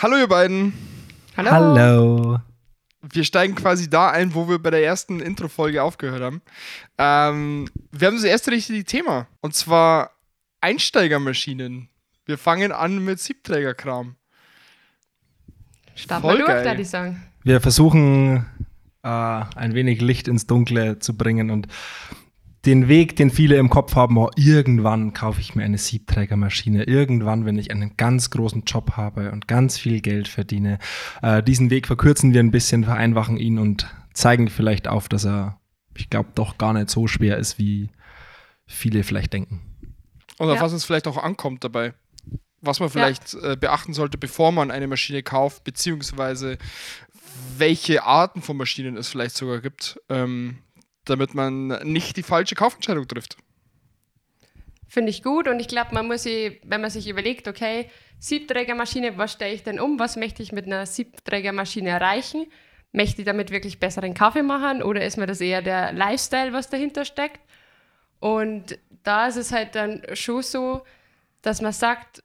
Hallo ihr beiden. Hallo. Hallo. Wir steigen quasi da ein, wo wir bei der ersten Intro-Folge aufgehört haben. Ähm, wir haben das erste richtige Thema. Und zwar Einsteigermaschinen. Wir fangen an mit Siebträgerkram. Starten Voll wir durch, geil. würde ich sagen. Wir versuchen äh, ein wenig Licht ins Dunkle zu bringen und den Weg, den viele im Kopf haben, oh, irgendwann kaufe ich mir eine Siebträgermaschine, irgendwann, wenn ich einen ganz großen Job habe und ganz viel Geld verdiene. Äh, diesen Weg verkürzen wir ein bisschen, vereinfachen ihn und zeigen vielleicht auf, dass er, ich glaube, doch gar nicht so schwer ist, wie viele vielleicht denken. Auf Ja. was es vielleicht auch ankommt dabei. Was man vielleicht äh, beachten sollte, bevor man eine Maschine kauft, beziehungsweise welche Arten von Maschinen es vielleicht sogar gibt, ähm, damit man nicht die falsche Kaufentscheidung trifft. Finde ich gut und ich glaube, man muss sich, wenn man sich überlegt, okay, Siebträgermaschine, was stelle ich denn um? Was möchte ich mit einer Siebträgermaschine erreichen? Möchte ich damit wirklich besseren Kaffee machen oder ist mir das eher der Lifestyle, was dahinter steckt? Und da ist es halt dann schon so, dass man sagt,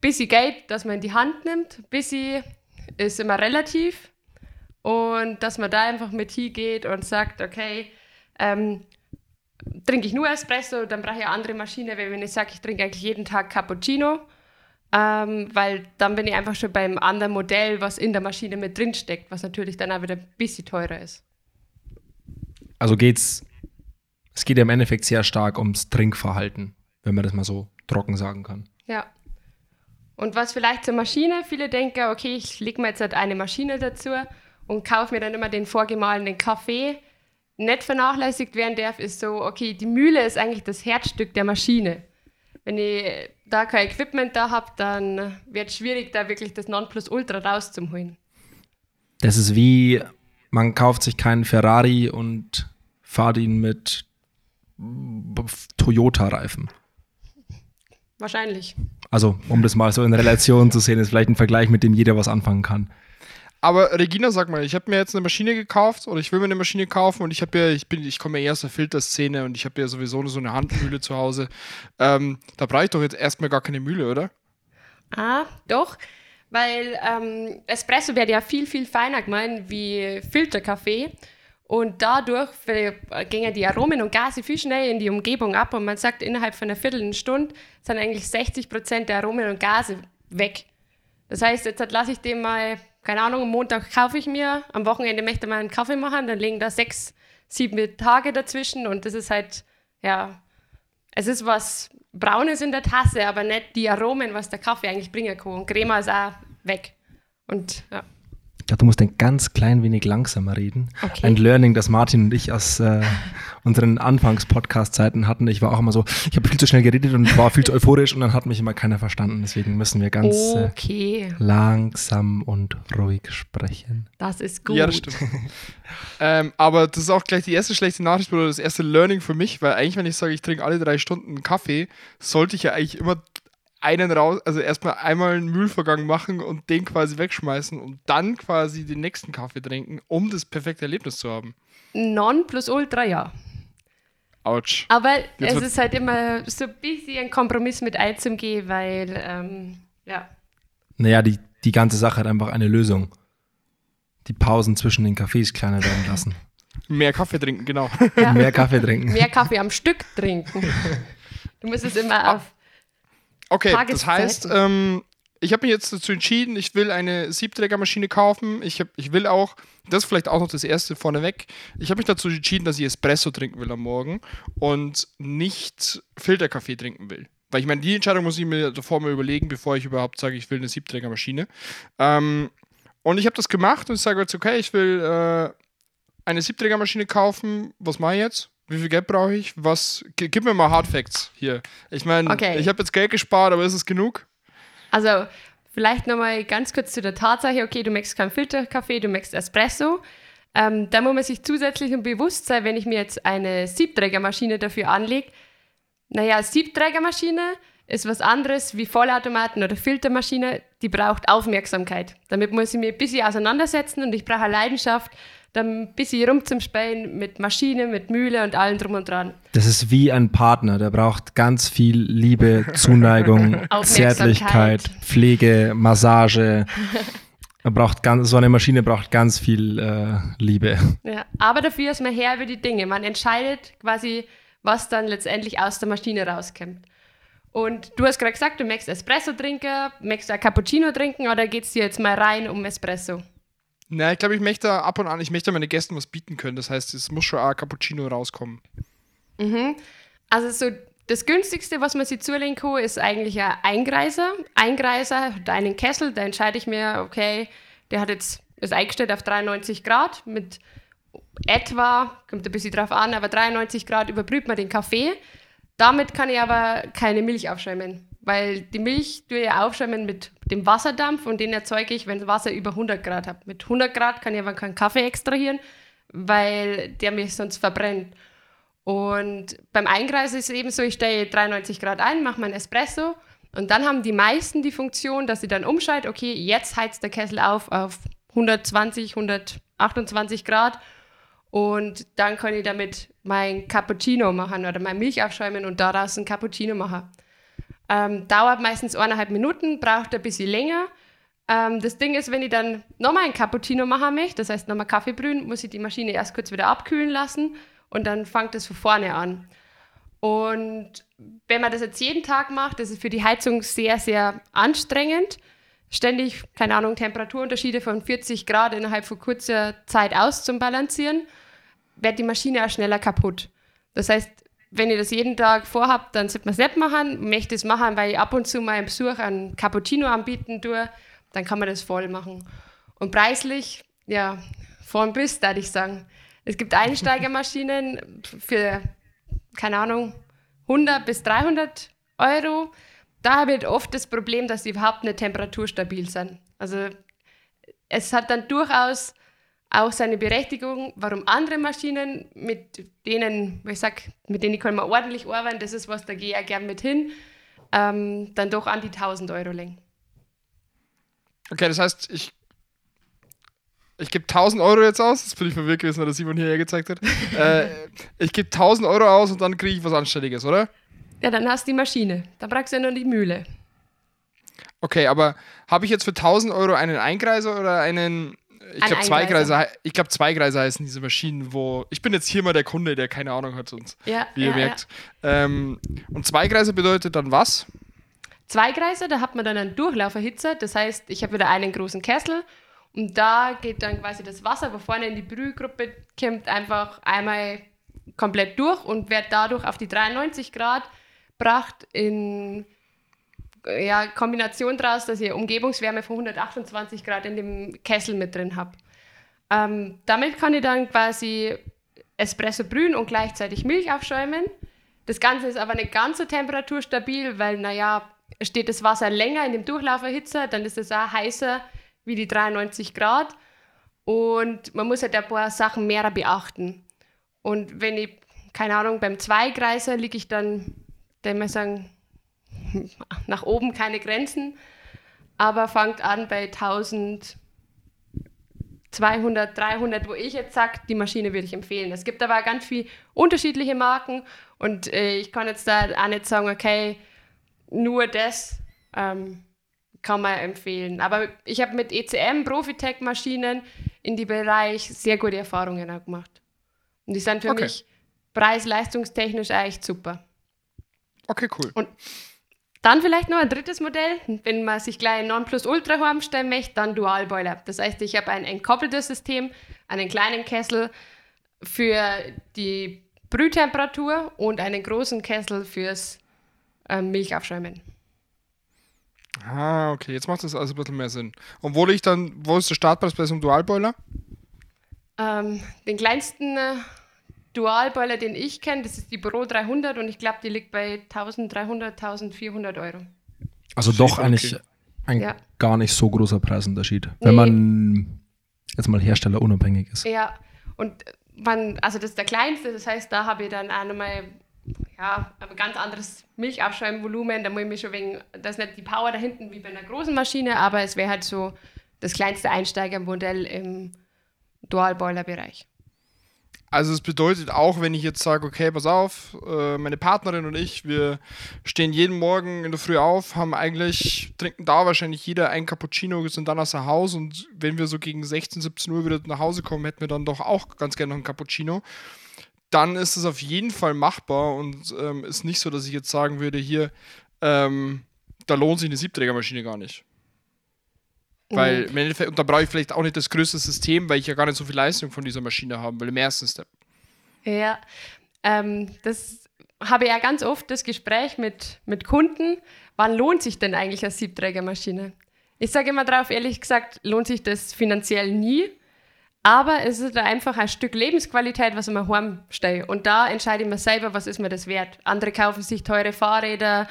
bisschen Geld, das man in die Hand nimmt, bisschen ist immer relativ und dass man da einfach mit hingeht und sagt, okay, ähm, trinke ich nur Espresso, dann brauche ich eine andere Maschine, weil wenn ich sage, ich trinke eigentlich jeden Tag Cappuccino, ähm, weil dann bin ich einfach schon beim anderen Modell, was in der Maschine mit drin steckt, was natürlich dann auch wieder ein bisschen teurer ist. Also geht's, es geht ja im Endeffekt sehr stark ums Trinkverhalten, wenn man das mal so trocken sagen kann. Ja. Und was vielleicht zur Maschine, viele denken, okay, ich lege mir jetzt halt eine Maschine dazu und kaufe mir dann immer den vorgemahlenen Kaffee. Nicht vernachlässigt werden darf, ist so, okay, die Mühle ist eigentlich das Herzstück der Maschine. Wenn ich da kein Equipment da habe, dann wird es schwierig, da wirklich das Nonplusultra rauszuholen. Das ist wie, man kauft sich keinen Ferrari und fahrt ihn mit Toyota-Reifen. Wahrscheinlich. Also, um das mal so in Relation zu sehen, ist vielleicht ein Vergleich, mit dem jeder was anfangen kann. Aber Regina, sag mal, ich habe mir jetzt eine Maschine gekauft oder ich will mir eine Maschine kaufen und ich habe ja, ich bin, ich komme ja eher aus der Filterszene und ich habe ja sowieso so eine Handmühle zu Hause. Ähm, da brauche ich doch jetzt erstmal gar keine Mühle, oder? Ah, doch. Weil ähm, Espresso wird ja viel, viel feiner gemeint wie Filterkaffee. Und dadurch äh, gingen die Aromen und Gase viel schneller in die Umgebung ab. Und man sagt, innerhalb von einer Viertelstunde sind eigentlich 60 Prozent der Aromen und Gase weg. Das heißt, jetzt lasse ich den mal, keine Ahnung, am Montag kaufe ich mir, am Wochenende möchte man einen Kaffee machen, dann liegen da sechs, sieben Tage dazwischen und das ist halt, ja, es ist was Braunes in der Tasse, aber nicht die Aromen, was der Kaffee eigentlich bringen kann. Und Crema ist auch weg. Und ja. Ich glaube, du musst ein ganz klein wenig langsamer reden. Okay. Ein Learning, das Martin und ich aus äh, unseren Anfangs-Podcast-Zeiten hatten. Ich war auch immer so, ich habe viel zu schnell geredet und war viel zu euphorisch und dann hat mich immer keiner verstanden. Deswegen müssen wir ganz äh, Okay, langsam und ruhig sprechen. das ist gut. Ja, das stimmt. ähm, aber das ist auch gleich die erste schlechte Nachricht oder das erste Learning für mich, weil eigentlich, wenn ich sage, ich trinke alle drei Stunden Kaffee, sollte ich ja eigentlich immer einen raus, also erstmal einmal einen Mühlvorgang machen und den quasi wegschmeißen und dann quasi den nächsten Kaffee trinken, um das perfekte Erlebnis zu haben. Non plus Ultra, ja. Autsch. Aber Jetzt es ist halt immer so ein bisschen ein Kompromiss mit einzugehen, weil, ähm, ja. Naja, die, die ganze Sache hat einfach eine Lösung. Die Pausen zwischen den Cafés kleiner werden lassen. Mehr Kaffee trinken, genau. ja. Mehr Kaffee trinken. Mehr Kaffee am Stück trinken. Du musst es immer auf. Okay, das heißt, ähm, ich habe mich jetzt dazu entschieden, ich will eine Siebträgermaschine kaufen. Ich, hab, ich will auch, das ist vielleicht auch noch das erste vorneweg, ich habe mich dazu entschieden, dass ich Espresso trinken will am Morgen und nicht Filterkaffee trinken will. Weil ich meine, die Entscheidung muss ich mir davor mal überlegen, bevor ich überhaupt sage, ich will eine Siebträgermaschine. Ähm, und ich habe das gemacht und ich sage jetzt, okay, ich will äh, eine Siebträgermaschine kaufen. Was mache ich jetzt? Wie viel Geld brauche ich? Was? Gib mir mal Hard Facts hier. Ich meine, Okay. ich habe jetzt Geld gespart, aber ist es genug? Also, vielleicht nochmal ganz kurz zu der Tatsache: okay, du möchtest keinen Filterkaffee, du möchtest Espresso. Ähm, da muss man sich zusätzlich und bewusst sein, wenn ich mir jetzt eine Siebträgermaschine dafür anlege. Naja, Siebträgermaschine ist was anderes wie Vollautomaten oder Filtermaschine, die braucht Aufmerksamkeit. Damit muss ich mich ein bisschen auseinandersetzen und ich brauche Leidenschaft, dann ein bisschen rumzuspielen mit Maschine, mit Mühle und allem drum und dran. Das ist wie ein Partner, der braucht ganz viel Liebe, Zuneigung, Zärtlichkeit, Pflege, Massage. Er braucht ganz, so eine Maschine braucht ganz viel äh, Liebe. Ja, aber dafür ist man her über die Dinge. Man entscheidet quasi, was dann letztendlich aus der Maschine rauskommt. Und du hast gerade gesagt, du möchtest Espresso trinken, möchtest du ein Cappuccino trinken oder geht es dir jetzt mal rein um Espresso? Na, ich glaube, ich möchte ab und an, ich möchte meine Gästen was bieten können. Das heißt, es muss schon ein Cappuccino rauskommen. Mhm. Also so das günstigste, was man sich zulegen kann, ist eigentlich ein Eingreiser. Eingreiser hat einen Kessel, da entscheide ich mir, okay, der hat jetzt ist eingestellt auf 93 Grad mit etwa, kommt ein bisschen drauf an, aber 93 Grad überbrüht man den Kaffee. Damit kann ich aber keine Milch aufschäumen, weil die Milch tue ich aufschäumen mit dem Wasserdampf und den erzeuge ich, wenn Wasser über 100 Grad hat. Mit 100 Grad kann ich aber keinen Kaffee extrahieren, weil der mich sonst verbrennt. Und beim Eingreisen ist es eben so, ich stelle 93 Grad ein, mache meinen Espresso und dann haben die meisten die Funktion, dass sie dann umschalten, okay, jetzt heizt der Kessel auf auf 120, 128 Grad und dann kann ich damit mein Cappuccino machen oder mein Milch aufschäumen und daraus ein Cappuccino machen. Ähm, dauert meistens eineinhalb Minuten, braucht ein bisschen länger. Ähm, das Ding ist, wenn ich dann nochmal ein Cappuccino machen möchte, das heißt nochmal Kaffee brühen, muss ich die Maschine erst kurz wieder abkühlen lassen und dann fängt es von vorne an. Und wenn man das jetzt jeden Tag macht, das ist für die Heizung sehr, sehr anstrengend. Ständig, keine Ahnung, Temperaturunterschiede von 40 Grad innerhalb von kurzer Zeit auszubalancieren, wird die Maschine auch schneller kaputt. Das heißt, wenn ihr das jeden Tag vorhabt, dann sollte man es nicht machen. Möchte es machen, weil ich ab und zu mal im Besuch einen Cappuccino anbieten tue, dann kann man das voll machen. Und preislich, ja, von bis, würde ich sagen. Es gibt Einsteigermaschinen für, keine Ahnung, 100 bis 300 Euro. Da habe ich oft das Problem, dass sie überhaupt nicht temperaturstabil sind. Also es hat dann durchaus auch seine Berechtigung, warum andere Maschinen, mit denen, ich sag, mit denen kann man ordentlich arbeiten, das ist was, da gehe ich auch gern mit hin, ähm, dann doch an die 1000 Euro lenken. Okay, das heißt, ich ich gebe 1000 Euro jetzt aus, das bin ich verwirrt gewesen, weil der Simon hierher gezeigt hat. äh, ich gebe 1000 Euro aus und dann kriege ich was Anständiges, oder? Ja, dann hast du die Maschine. Dann brauchst du ja nur die Mühle. Okay, aber habe ich jetzt für 1000 Euro einen Eingreiser oder einen. Ich glaube, Zweigreiser, ich glaube, Zweigreiser heißen diese Maschinen, wo. Ich bin jetzt hier mal der Kunde, der keine Ahnung hat, sonst, ja, wie ihr ja, merkt. Ja. Ähm, und Zweigreiser bedeutet dann was? Zweigreiser, da hat man dann einen Durchlauferhitzer. Das heißt, ich habe wieder einen großen Kessel und da geht dann quasi das Wasser, wo vorne in die Brühgruppe kommt, einfach einmal komplett durch und wird dadurch auf die 93 Grad gebracht in ja, Kombination daraus, dass ihr Umgebungswärme von 128 Grad in dem Kessel mit drin habt. Ähm, damit kann ich dann quasi Espresso brühen und gleichzeitig Milch aufschäumen. Das Ganze ist aber nicht ganz so temperaturstabil, weil, naja, steht das Wasser länger in dem Durchlauferhitzer, dann ist es auch heißer wie die 93 Grad. Und man muss halt ein paar Sachen mehr beachten. Und wenn ich, keine Ahnung, beim Zweigreiser liege ich dann, dann mal sagen, nach oben keine Grenzen, aber fangt an bei 1200, 300, wo ich jetzt sage, die Maschine würde ich empfehlen. Es gibt aber ganz viele unterschiedliche Marken und äh, ich kann jetzt da auch nicht sagen, okay, nur das. Ähm, kann man empfehlen. Aber ich habe mit ECM, Profitech-Maschinen in die Bereich sehr gute Erfahrungen auch gemacht. Und die sind für okay. mich preis-leistungstechnisch echt super. Okay, cool. Und dann vielleicht noch ein drittes Modell, wenn man sich gleich ein Nonplusultra stellen möchte, dann Dualboiler. Das heißt, ich habe ein entkoppeltes System, einen kleinen Kessel für die Brühtemperatur und einen großen Kessel fürs äh, Milchaufschäumen. Ah, okay, jetzt macht das also ein bisschen mehr Sinn. Und wo liegt dann, wo ist der Startpreis bei so einem Dualboiler? Ähm, den kleinsten äh, Dualboiler, den ich kenne, das ist die Pro 300 und ich glaube, die liegt bei 1300, 1400 Euro. Also doch eigentlich okay. ein ja. gar nicht so großer Preisunterschied, wenn nee. man jetzt mal herstellerunabhängig ist. Ja, und man, also das ist der kleinste, das heißt, da habe ich dann auch nochmal ja, aber ganz anderes Milchaufschäumvolumen. Da muss ich mich schon wegen, das ist nicht die Power da hinten wie bei einer großen Maschine, aber es wäre halt so das kleinste Einsteigermodell im Dual-Boiler-Bereich. Also es bedeutet auch, wenn ich jetzt sage, okay, pass auf, äh, meine Partnerin und ich, wir stehen jeden Morgen in der Früh auf, haben eigentlich, trinken da wahrscheinlich jeder ein Cappuccino, sind dann aus dem Haus und wenn wir so gegen 16, 17 Uhr wieder nach Hause kommen, hätten wir dann doch auch ganz gerne noch ein Cappuccino. Dann ist es auf jeden Fall machbar und ähm, ist nicht so, dass ich jetzt sagen würde, hier, ähm, da lohnt sich eine Siebträgermaschine gar nicht. Weil im Endeffekt, und da brauche ich vielleicht auch nicht das größte System, weil ich ja gar nicht so viel Leistung von dieser Maschine haben will, im ersten Step. Ja, ähm, das habe ich ja ganz oft das Gespräch mit, mit Kunden. Wann lohnt sich denn eigentlich eine Siebträgermaschine? Ich sage immer drauf, ehrlich gesagt, lohnt sich das finanziell nie. Aber es ist einfach ein Stück Lebensqualität, was ich mir heimstehe. Und da entscheide ich mir selber, was ist mir das wert. Andere kaufen sich teure Fahrräder,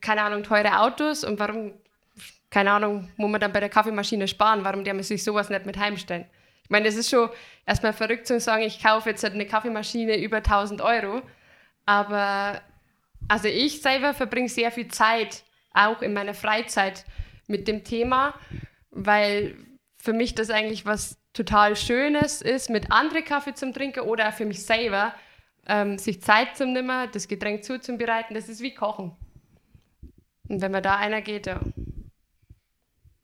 keine Ahnung, teure Autos. Und warum keine Ahnung, muss man dann bei der Kaffeemaschine sparen, warum der man sich sowas nicht mit heimstellen? Ich meine, das ist schon erstmal verrückt zu sagen, ich kaufe jetzt eine Kaffeemaschine über 1000 Euro, aber also ich selber verbringe sehr viel Zeit, auch in meiner Freizeit, mit dem Thema, weil für mich das eigentlich was total Schönes ist, mit anderen Kaffee zum Trinken oder auch für mich selber, ähm, sich Zeit zu nehmen, das Getränk zuzubereiten, das ist wie Kochen. Und wenn man da einer geht, ja.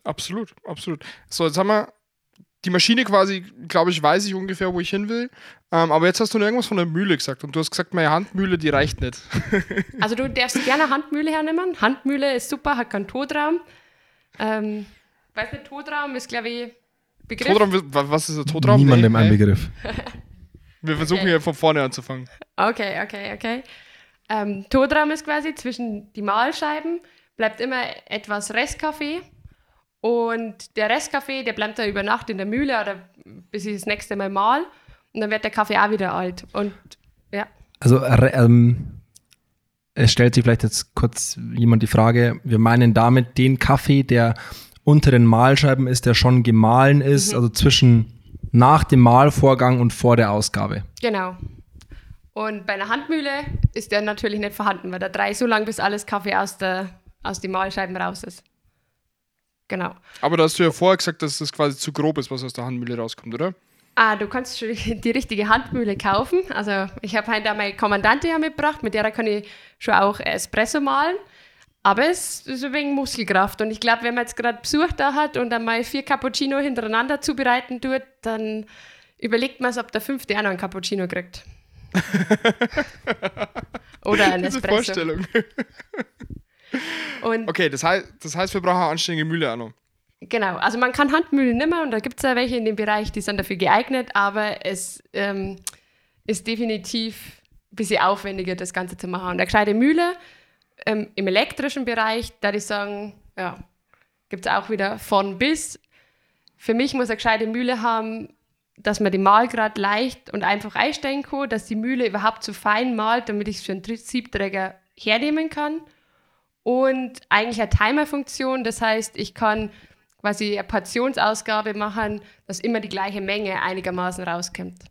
Absolut, absolut. So, jetzt haben wir die Maschine quasi, glaube ich, weiß ich ungefähr, wo ich hin will. Ähm, aber jetzt hast du noch irgendwas von der Mühle gesagt und du hast gesagt, meine Handmühle, die reicht nicht. also du darfst gerne Handmühle hernehmen. Handmühle ist super, hat keinen Todraum. Ähm, weiß nicht, Todraum ist, glaube ich, Begriff. Todraum, was ist der Todraum? Niemandem nee, ein Begriff. Wir versuchen okay. hier von vorne anzufangen. Okay, okay, okay. Ähm, Todraum ist quasi zwischen die Mahlscheiben, bleibt immer etwas Restkaffee und der Restkaffee, der bleibt da über Nacht in der Mühle oder bis ich das nächste Mal mal. Und dann wird der Kaffee auch wieder alt. Und ja. Also ähm, es stellt sich vielleicht jetzt kurz jemand die Frage, wir meinen damit den Kaffee, der unter den Mahlscheiben ist, der schon gemahlen ist, mhm. also zwischen nach dem Mahlvorgang und vor der Ausgabe. Genau. Und bei einer Handmühle ist der natürlich nicht vorhanden, weil da drei so lang, bis alles Kaffee aus, der, aus den Mahlscheiben raus ist. Genau. Aber da hast du ja vorher gesagt, dass das quasi zu grob ist, was aus der Handmühle rauskommt, oder? Ah, du kannst schon die richtige Handmühle kaufen. Also ich habe heute meine Kommandante ja mitgebracht, mit der kann ich schon auch Espresso malen. Aber es ist ein wenig Muskelkraft. Und ich glaube, wenn man jetzt gerade Besuch da hat und einmal vier Cappuccino hintereinander zubereiten tut, dann überlegt man es, ob der fünfte auch noch einen Cappuccino kriegt. Oder ein Espresso. Vorstellung. Und okay, das heißt, das heißt, wir brauchen eine anständige Mühle auch noch. Genau, also man kann Handmühlen nimmer und da gibt es ja welche in dem Bereich, die sind dafür geeignet, aber es ähm, ist definitiv ein bisschen aufwendiger, das Ganze zu machen. Und eine gescheite Mühle ähm, im elektrischen Bereich, da ich sagen, ja, gibt es auch wieder von bis. Für mich muss eine gescheite Mühle haben, dass man die Mahlgrad leicht und einfach einstellen kann, dass die Mühle überhaupt so fein malt, damit ich es für einen Siebträger hernehmen kann und eigentlich eine Timer-Funktion. Das heißt, ich kann quasi eine Portionsausgabe machen, dass immer die gleiche Menge einigermaßen rauskommt.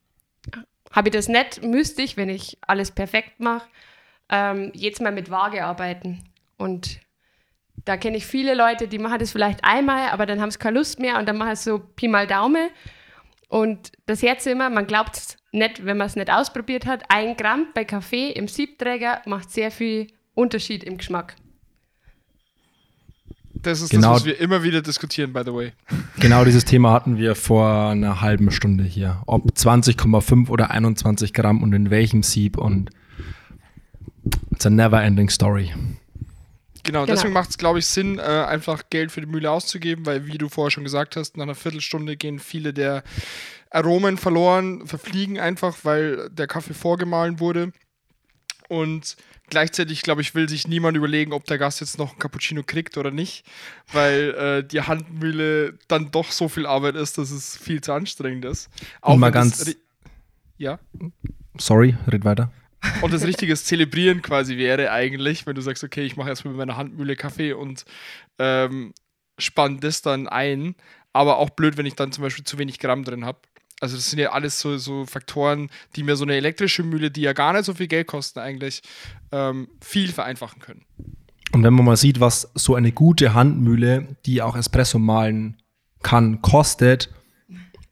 Habe ich das nicht, müsste ich, wenn ich alles perfekt mache, ähm, jetzt mal mit Waage arbeiten. Und da kenne ich viele Leute, die machen das vielleicht einmal, aber dann haben sie keine Lust mehr und dann machen sie so Pi mal Daumen. Und das Herz immer, man glaubt es nicht, wenn man es nicht ausprobiert hat, ein Gramm bei Kaffee im Siebträger macht sehr viel Unterschied im Geschmack. Das ist genau, das, was wir immer wieder diskutieren, by the way. Genau dieses Thema hatten wir vor einer halben Stunde hier. Ob 20,5 oder 21 Gramm und in welchem Sieb und it's a never ending story. Genau, genau. deswegen macht es, glaube ich, Sinn, äh, einfach Geld für die Mühle auszugeben, weil, wie du vorher schon gesagt hast, nach einer Viertelstunde gehen viele der Aromen verloren, verfliegen einfach, weil der Kaffee vorgemahlen wurde. Und gleichzeitig, glaube ich, will sich niemand überlegen, ob der Gast jetzt noch einen Cappuccino kriegt oder nicht, weil äh, die Handmühle dann doch so viel Arbeit ist, dass es viel zu anstrengend ist. Auch Und mal ganz. Ja. Sorry, red weiter. Und das richtiges Zelebrieren quasi wäre eigentlich, wenn du sagst, okay, ich mache erstmal mit meiner Handmühle Kaffee und ähm, spann das dann ein. Aber auch blöd, wenn ich dann zum Beispiel zu wenig Gramm drin habe. Also das sind ja alles so, so Faktoren, die mir so eine elektrische Mühle, die ja gar nicht so viel Geld kosten eigentlich, ähm, viel vereinfachen können. Und wenn man mal sieht, was so eine gute Handmühle, die auch Espresso malen kann, kostet,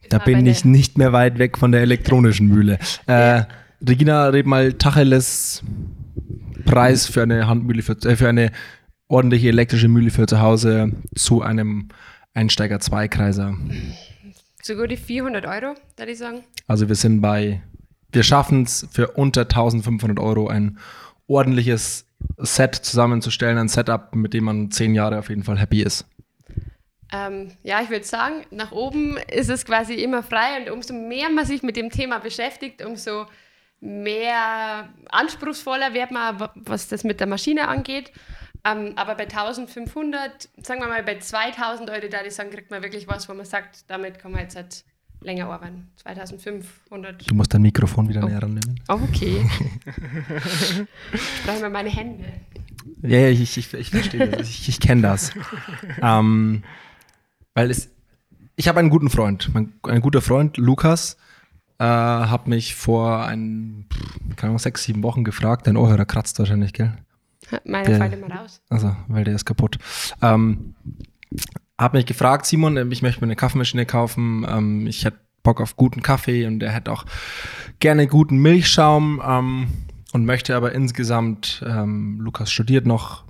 da Aber bin ich nicht mehr weit weg von der elektronischen Mühle. Äh, Regina, red mal Tacheles Preis für eine Handmühle, für, äh, für eine ordentliche elektrische Mühle für zu Hause zu einem Einsteiger So gute 400 Euro, würde ich sagen. Also wir sind bei, wir schaffen es für unter 1500 Euro ein ordentliches Set zusammenzustellen, ein Setup, mit dem man zehn Jahre auf jeden Fall happy ist. Ähm, ja, ich würde sagen, nach oben ist es quasi immer frei und umso mehr man sich mit dem Thema beschäftigt, umso mehr anspruchsvoller wird man, wa- was das mit der Maschine angeht. Ähm, aber bei 1500, sagen wir mal bei 2000 Euro, da ich sagen, kriegt man wirklich was, wo man sagt, damit kann man jetzt halt länger arbeiten. 2500. Du musst dein Mikrofon wieder Oh. näher rannehmen. Oh, okay. ich brauche mal meine Hände. Ja, ja, ich, ich, ich verstehe das. Ich, ich kenne das. ähm, weil es, ich habe einen guten Freund. Mein, ein guter Freund, Lukas, äh, hat mich vor ein, keine Ahnung, sechs, sieben Wochen gefragt. Dein Ohrhörer kratzt wahrscheinlich, gell? Meine fallen immer raus. Also, weil der ist kaputt. Ähm, hab mich gefragt, Simon, ähm, ich möchte mir eine Kaffeemaschine kaufen. Ähm, ich hätte Bock auf guten Kaffee und er hätte auch gerne guten Milchschaum ähm, und möchte aber insgesamt, ähm, Lukas studiert noch,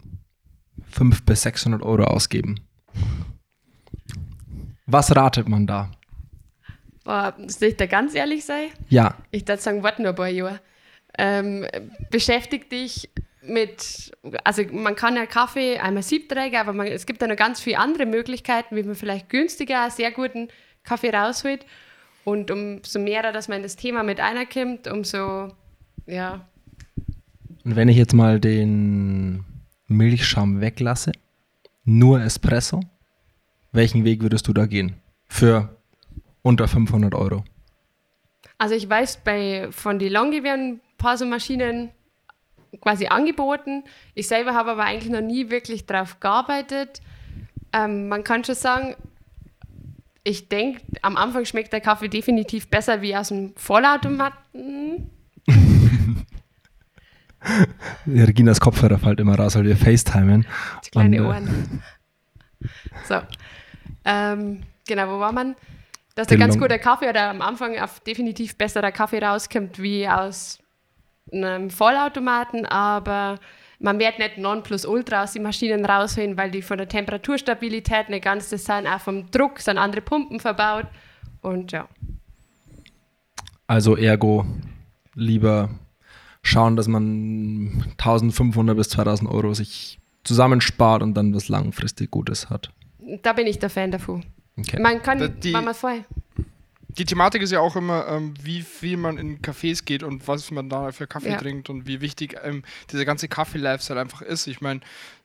500 bis 600 Euro ausgeben. Was ratet man da? Boah, soll ich da ganz ehrlich sein? Ja, Ich würde sagen, warte nur ein paar Jahre. Ähm, beschäftig dich mit, also man kann ja Kaffee einmal Siebträger, aber man, es gibt ja noch ganz viele andere Möglichkeiten, wie man vielleicht günstiger sehr guten Kaffee rausholt. Und umso mehr, dass man in das Thema mit einerkommt, umso, ja, und wenn ich jetzt mal den Milchschaum weglasse, nur Espresso, welchen Weg würdest du da gehen? Für unter 500 Euro. Also ich weiß, bei von Longi werden ein paar so Maschinen quasi angeboten. Ich selber habe aber eigentlich noch nie wirklich drauf gearbeitet. Ähm, man kann schon sagen, ich denke, am Anfang schmeckt der Kaffee definitiv besser wie aus dem Vollautomaten. Reginas Kopfhörer fällt immer raus, weil wir FaceTimen. Die kleine Und, äh, Ohren. So. Ähm, genau, wo war man? Dass der ganz guter Kaffee oder am Anfang auf definitiv besserer Kaffee rauskommt wie aus einem Vollautomaten, aber man wird nicht Nonplusultra aus den Maschinen rausholen, weil die von der Temperaturstabilität nicht ganz das sind, auch vom Druck sind andere Pumpen verbaut und ja. Also ergo lieber schauen, dass man 1500 bis 2000 Euro sich zusammenspart und dann was langfristig Gutes hat. Da bin ich der Fan davon. Okay. Man kann, die- wenn man vorher. Die Thematik ist ja auch immer, ähm, wie viel man in Cafés geht und was man da für Kaffee Ja. trinkt und wie wichtig ähm, dieser ganze Kaffee-Lifestyle einfach ist. Ich meine,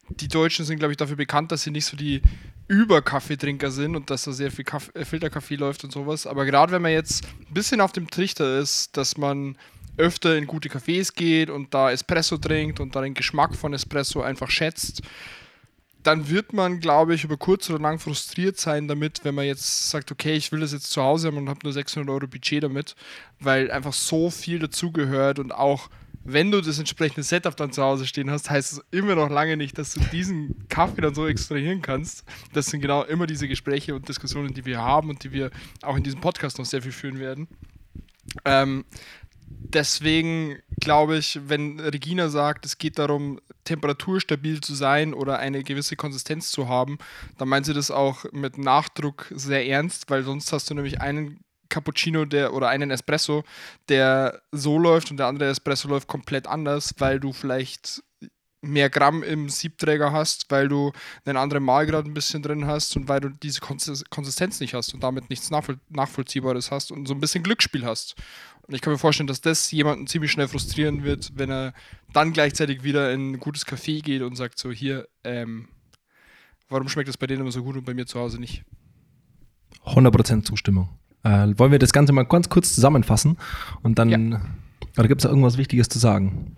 die Deutschen sind, glaube ich, dafür bekannt, dass sie nicht so die Über-Kaffeetrinker sind und dass da sehr viel Kaff äh, Filterkaffee läuft und sowas. Aber gerade wenn man jetzt ein bisschen auf dem Trichter ist, dass man öfter in gute Cafés geht und da Espresso trinkt und da den Geschmack von Espresso einfach schätzt, dann wird man, glaube ich, über kurz oder lang frustriert sein damit, wenn man jetzt sagt, okay, ich will das jetzt zu Hause haben und habe nur 600 Euro Budget damit, weil einfach so viel dazugehört und auch wenn du das entsprechende Setup dann zu Hause stehen hast, heißt es immer noch lange nicht, dass du diesen Kaffee dann so extrahieren kannst. Das sind genau immer diese Gespräche und Diskussionen, die wir haben und die wir auch in diesem Podcast noch sehr viel führen werden. Ähm, deswegen glaube ich, wenn Regina sagt, es geht darum, temperaturstabil zu sein oder eine gewisse Konsistenz zu haben, dann meint sie das auch mit Nachdruck sehr ernst, weil sonst hast du nämlich einen Cappuccino der oder einen Espresso, der so läuft und der andere Espresso läuft komplett anders, weil du vielleicht mehr Gramm im Siebträger hast, weil du einen anderen Mahlgrad ein bisschen drin hast und weil du diese Konsis- Konsistenz nicht hast und damit nichts nachvoll Nachvollziehbares hast und so ein bisschen Glücksspiel hast. Und ich kann mir vorstellen, dass das jemanden ziemlich schnell frustrieren wird, wenn er dann gleichzeitig wieder in ein gutes Café geht und sagt so, hier, ähm, warum schmeckt das bei denen immer so gut und bei mir zu Hause nicht? 100% Zustimmung. Äh, wollen wir das Ganze mal ganz kurz zusammenfassen und dann, Ja. oder gibt es da irgendwas Wichtiges zu sagen?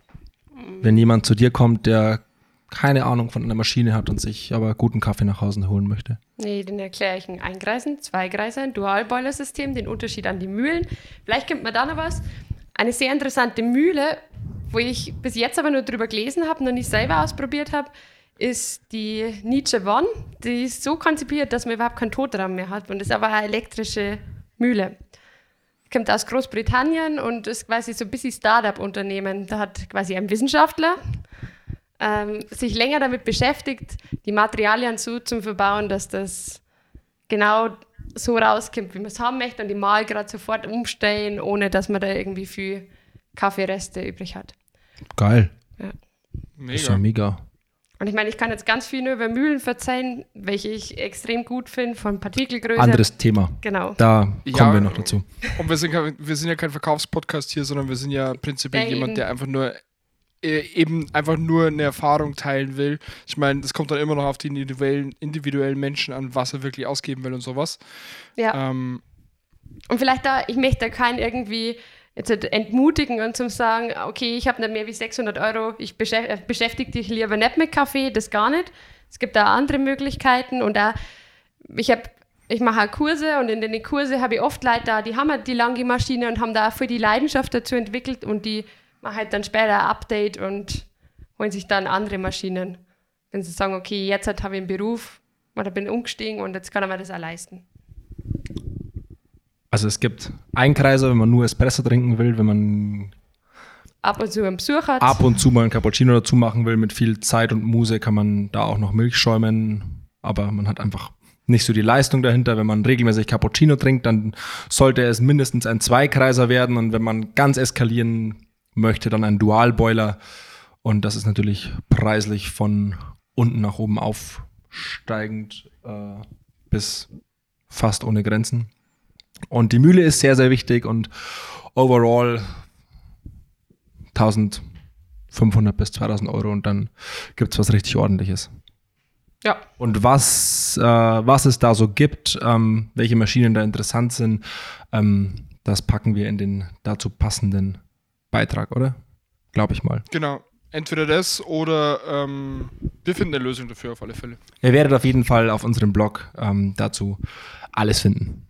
Wenn jemand zu dir kommt, der keine Ahnung von einer Maschine hat und sich aber guten Kaffee nach Hause holen möchte? Nee, den erkläre ich in Eingreisen, Zweigreisen, Dual-Boiler-System, den Unterschied an die Mühlen. Vielleicht kommt man da noch was. Eine sehr interessante Mühle, wo ich bis jetzt aber nur drüber gelesen habe, noch nicht selber ausprobiert habe, ist die Nietzsche One. Die ist so konzipiert, dass man überhaupt keinen Totraum mehr hat und ist aber eine elektrische Mühle. Kommt aus Großbritannien und ist quasi so ein bisschen Startup-Unternehmen. Da hat quasi ein Wissenschaftler ähm, sich länger damit beschäftigt, die Materialien so zu verbauen, dass das genau so rauskommt, wie man es haben möchte und die Mal gerade sofort umstellen, ohne dass man da irgendwie viel Kaffeereste übrig hat. Geil. Ja. Mega. Ist ja mega. Und ich meine, ich kann jetzt ganz viel nur über Mühlen verzeihen, welche ich extrem gut finde, von Partikelgröße. Anderes Thema. Genau. Da kommen ja, wir noch dazu. Und wir sind, wir sind ja kein Verkaufspodcast hier, sondern wir sind ja prinzipiell ja, jemand, der einfach nur eben einfach nur eine Erfahrung teilen will. Ich meine, das kommt dann immer noch auf die individuellen, individuellen Menschen an, was er wirklich ausgeben will und sowas. Ja. Ähm, und vielleicht da, ich möchte da keinen irgendwie jetzt halt entmutigen und zum sagen, okay, ich habe nicht mehr wie 600 Euro, ich beschäftige, äh, beschäftige dich lieber nicht mit Kaffee, das gar nicht. Es gibt da andere Möglichkeiten und da, ich habe ich mache auch Kurse und in den Kurse habe ich oft Leute da, die haben halt die lange Maschine und haben da auch für die Leidenschaft dazu entwickelt und die machen halt dann später ein Update und holen sich dann andere Maschinen. Wenn sie sagen, okay, jetzt halt habe ich einen Beruf oder bin umgestiegen und jetzt kann mir das auch leisten. Also es gibt Einkreiser, wenn man nur Espresso trinken will, wenn man ab und zu einen Besuch hat. Ab und zu mal einen Cappuccino dazu machen will, mit viel Zeit und Muse kann man da auch noch Milch schäumen, aber man hat einfach nicht so die Leistung dahinter. Wenn man regelmäßig Cappuccino trinkt, dann sollte es mindestens ein Zweikreiser werden und wenn man ganz eskalieren möchte, dann ein Dualboiler und das ist natürlich preislich von unten nach oben aufsteigend äh, bis fast ohne Grenzen. Und die Mühle ist sehr, sehr wichtig und overall 1500 bis 2000 Euro und dann gibt es was richtig ordentliches. Ja. Und was, äh, was es da so gibt, ähm, welche Maschinen da interessant sind, ähm, das packen wir in den dazu passenden Beitrag, oder? Glaube ich mal. Genau. Entweder das oder ähm, wir finden eine Lösung dafür auf alle Fälle. Ihr werdet auf jeden Fall auf unserem Blog ähm, dazu alles finden.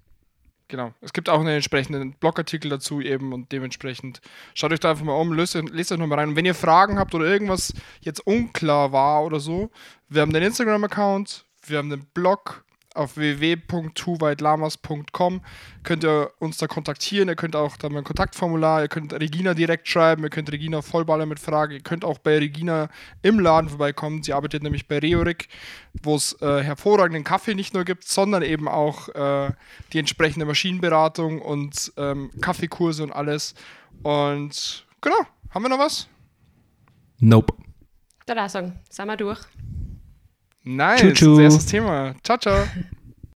Genau. Es gibt auch einen entsprechenden Blogartikel dazu eben und dementsprechend schaut euch da einfach mal um, lest, lest euch nochmal rein. Und wenn ihr Fragen habt oder irgendwas jetzt unklar war oder so, wir haben den Instagram-Account, wir haben den Blog, auf www.tuweitlamas.com könnt ihr uns da kontaktieren. Ihr könnt auch da mal ein Kontaktformular, ihr könnt Regina direkt schreiben, ihr könnt Regina vollballern mit Fragen. Ihr könnt auch bei Regina im Laden vorbeikommen. Sie arbeitet nämlich bei Reorik, wo es äh, hervorragenden Kaffee nicht nur gibt, sondern eben auch äh, die entsprechende Maschinenberatung und ähm, Kaffeekurse und alles. Und genau, haben wir noch was? Nope. Dann sagen, sind wir durch. Nice, das erstes Thema. Ciao, ciao.